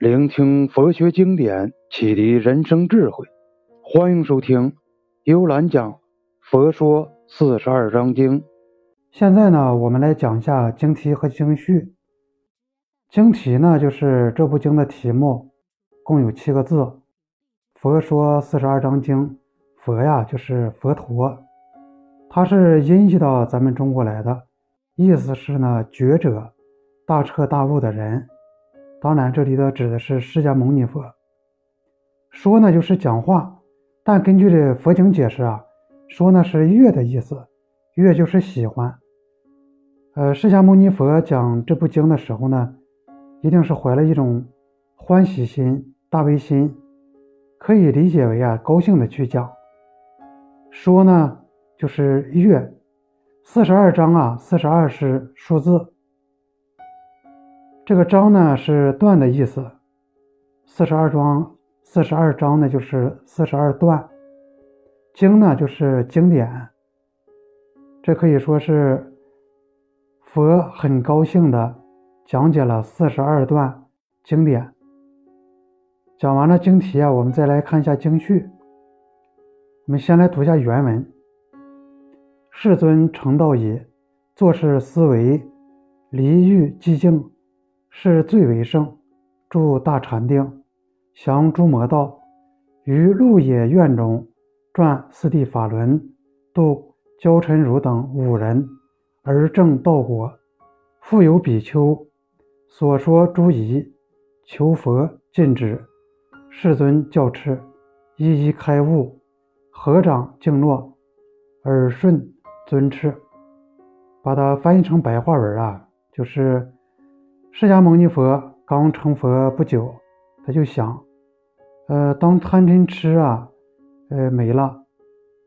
聆听佛学经典，启迪人生智慧。欢迎收听幽兰讲《佛说四十二章经》。现在呢，我们来讲一下经题和经序。经题呢，就是这部经的题目，共有七个字：佛说四十二章经。佛呀，就是佛陀，他是音译到咱们中国来的，意思是呢，觉者，大彻大悟的人。当然，这里的指的是释迦牟尼佛。说呢就是讲话，但根据这佛经解释啊，说呢是悦的意思，悦就是喜欢。呃，释迦牟尼佛讲这部经的时候呢，一定是怀了一种欢喜心、大悲心，可以理解为啊高兴的去讲。说呢就是悦，四十二章啊，四十二是数字。这个章呢是段的意思，四十二章，四十二章呢就是四十二段，经呢就是经典，这可以说是佛很高兴的讲解了四十二段经典。讲完了经题啊，我们再来看一下经序。我们先来读一下原文：世尊成道矣，做事思维，离欲寂静。是最为圣，住大禅定，降诸魔道，于鹿野苑中转四谛法轮，度焦尘如等五人，而正道果。复有比丘所说诸疑，求佛禁止，世尊教敕，一一开悟，合掌敬诺，耳顺尊敕。把它翻译成白话文啊，就是。释迦牟尼佛刚成佛不久，他就想，呃，当贪嗔痴啊，呃没了，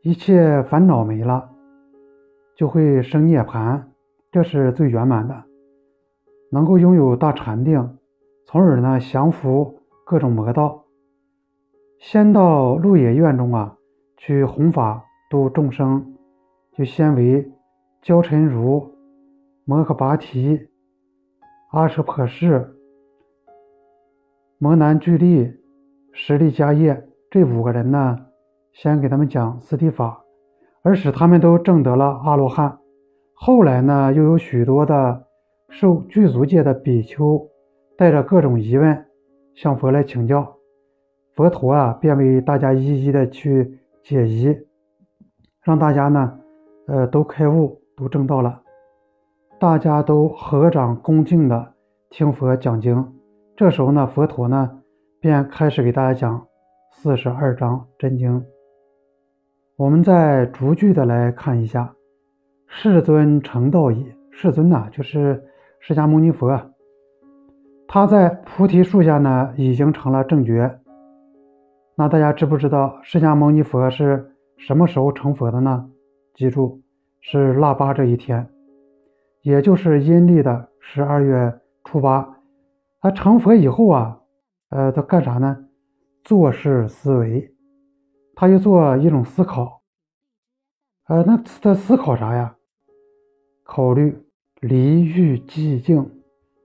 一切烦恼没了，就会生涅槃，这是最圆满的，能够拥有大禅定，从而呢降服各种魔道。先到鹿野苑中啊，去弘法度众生，就先为焦尘如、摩诃跋提。阿舍婆氏、摩南俱利、实力迦叶这五个人呢，先给他们讲四谛法，而使他们都证得了阿罗汉。后来呢，又有许多的受具足戒的比丘，带着各种疑问向佛来请教，佛陀啊，便为大家一一的去解疑，让大家呢，呃，都开悟，都证道了。大家都合掌恭敬的听佛讲经，这时候呢，佛陀呢便开始给大家讲四十二章真经。我们再逐句的来看一下：世尊成道矣。世尊呐，就是释迦牟尼佛，他在菩提树下呢已经成了正觉。那大家知不知道释迦牟尼佛是什么时候成佛的呢？记住，是腊八这一天。也就是阴历的十二月初八，他成佛以后啊，呃，他干啥呢？做事思维，他就做一种思考，呃，那他思考啥呀？考虑离欲寂静，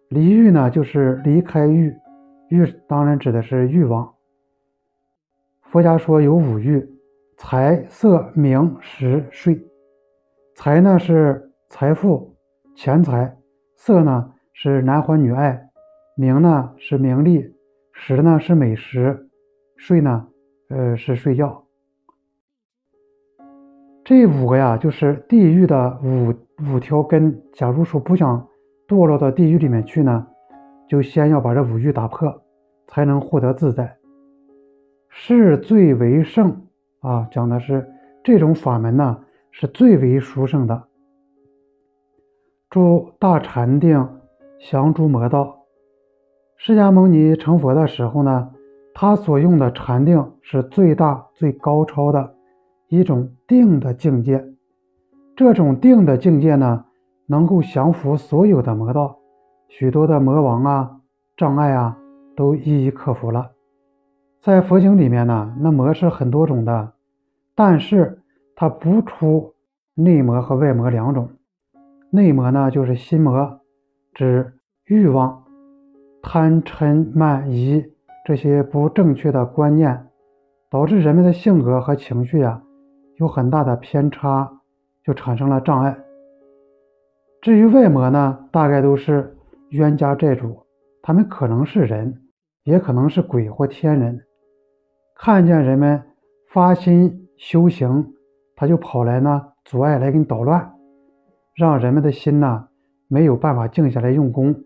离欲呢，就是离开欲，欲当然指的是欲望。佛家说有五欲：财色名食睡。财呢是财富。钱财，色呢是男欢女爱，名呢是名利，食呢是美食，睡呢，呃是睡觉。这五个呀，就是地狱的五五条根。假如说不想堕落到地狱里面去呢，就先要把这五欲打破，才能获得自在。是最为圣啊，讲的是这种法门呢，是最为殊胜的。住大禅定，降诸魔道。释迦牟尼成佛的时候呢，他所用的禅定是最大最高超的一种定的境界。这种定的境界呢，能够降服所有的魔道，许多的魔王啊、障碍啊，都一一克服了。在佛经里面呢，那魔是很多种的，但是它不出内魔和外魔两种。内魔呢，就是心魔，指欲望；贪嗔慢疑这些不正确的观念，导致人们的性格和情绪啊有很大的偏差，就产生了障碍。至于外魔呢，大概都是冤家债主，他们可能是人，也可能是鬼或天人，看见人们发心修行，他就跑来呢阻碍来给你捣乱，让人们的心呢没有办法静下来用功。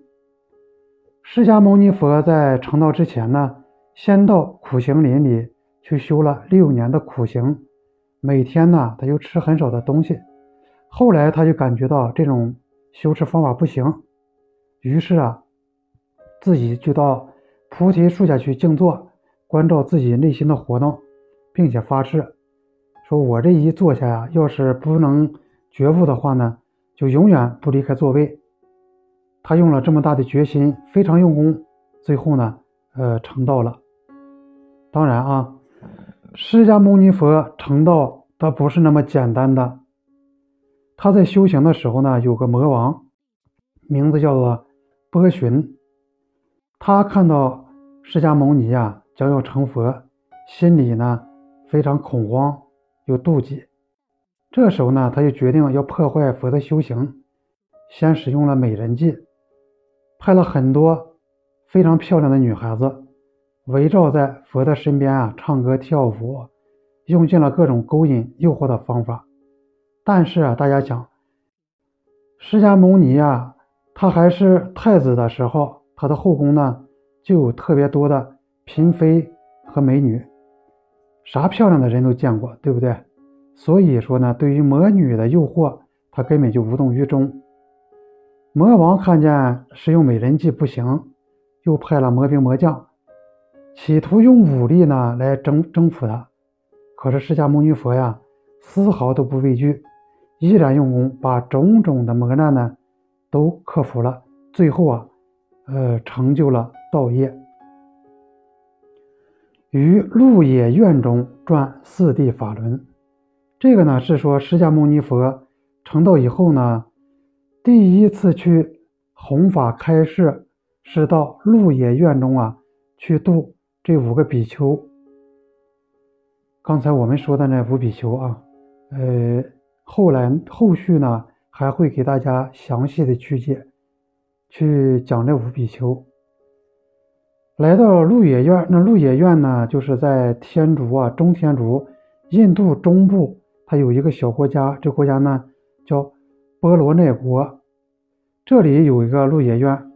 释迦牟尼佛在成道之前呢，先到苦行林里去修了六年的苦行，每天呢他就吃很少的东西。后来他就感觉到这种修持方法不行，于是啊，自己就到菩提树下去静坐，关照自己内心的活动，并且发誓，说我这一坐下呀，要是不能觉悟的话呢，就永远不离开座位。他用了这么大的决心，非常用功，最后呢，呃，成道了。当然啊，释迦牟尼佛成道，他不是那么简单的。他在修行的时候呢，有个魔王，名字叫做波旬。他看到释迦牟尼呀将要成佛，心里呢非常恐慌又妒忌。这时候呢，他就决定要破坏佛的修行，先使用了美人计。派了很多非常漂亮的女孩子围绕在佛的身边啊，唱歌跳舞，用尽了各种勾引诱惑的方法。但是啊，大家讲，释迦牟尼啊，他还是太子的时候，他的后宫呢就有特别多的嫔妃和美女，啥漂亮的人都见过，对不对？所以说呢，对于魔女的诱惑，他根本就无动于衷。魔王看见使用美人计不行，又派了魔兵魔将，企图用武力呢来征征服他。可是释迦牟尼佛呀，丝毫都不畏惧，依然用功，把种种的磨难呢都克服了。最后啊，呃，成就了道业。于鹿野苑中转四谛法轮，这个呢是说释迦牟尼佛成道以后呢。第一次去弘法开示，是到鹿野苑中啊，去度这五个比丘。刚才我们说的那五比丘啊，呃，后来后续呢还会给大家详细的去解，去讲这五比丘。来到鹿野苑，那鹿野苑呢，就是在天竺啊，中天竺，印度中部，它有一个小国家，这国家呢叫。波罗奈国，这里有一个鹿野苑，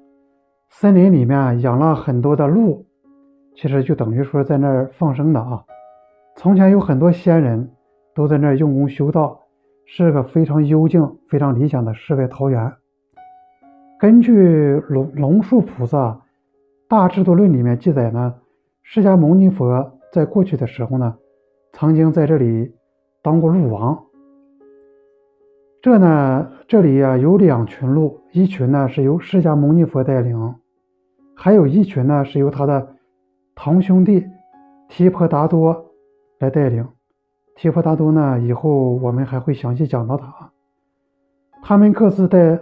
森林里面养了很多的鹿，其实就等于说在那儿放生的啊。从前有很多仙人都在那儿用功修道，是个非常幽静、非常理想的世外桃源。根据龙龙树菩萨《大智度论》里面记载呢，释迦牟尼佛在过去的时候呢，曾经在这里当过鹿王。这呢，这里呀有两群鹿，一群呢是由释迦牟尼佛带领，还有一群呢是由他的堂兄弟提婆达多来带领。提婆达多呢，以后我们还会详细讲到他。他们各自带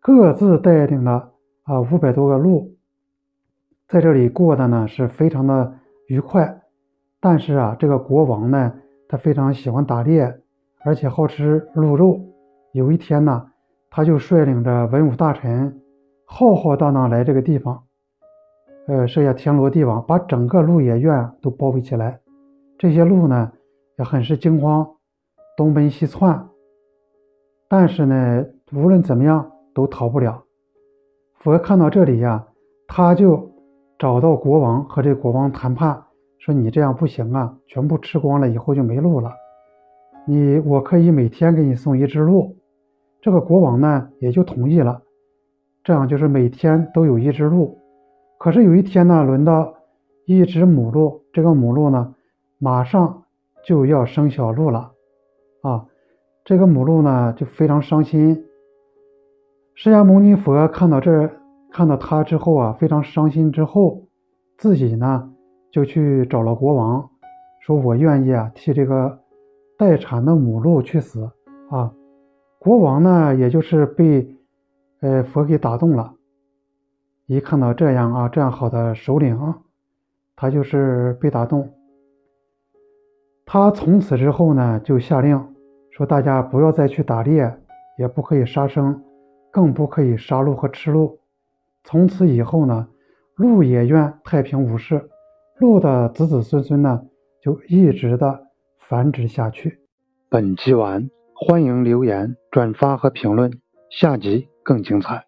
各自带领了啊五百多个鹿，在这里过的呢是非常的愉快。但是啊，这个国王呢，他非常喜欢打猎，而且好吃鹿肉。有一天呢，他就率领着文武大臣，浩浩荡荡来这个地方，呃，设下天罗地网，把整个鹿野苑都包围起来。这些鹿呢，也很是惊慌，东奔西窜。但是呢，无论怎么样都逃不了。佛看到这里呀，他就找到国王，和这国王谈判，说：“你这样不行啊，全部吃光了以后就没路了。你，我可以每天给你送一只鹿。”这个国王呢也就同意了，这样就是每天都有一只鹿。可是有一天呢，轮到一只母鹿，这个母鹿呢马上就要生小鹿了，啊，这个母鹿呢就非常伤心。释迦牟尼佛看到这，看到他之后啊，非常伤心。之后自己呢就去找了国王，说我愿意啊替这个待产的母鹿去死啊。国王呢，也就是被，呃，佛给打动了，一看到这样啊，这样好的首领啊，他就是被打动。他从此之后呢，就下令说，大家不要再去打猎，也不可以杀生，更不可以杀鹿和吃鹿。从此以后呢，鹿也愿太平无事，鹿的子子孙孙呢，就一直的繁殖下去。本集完，欢迎留言、转发和评论，下集更精彩。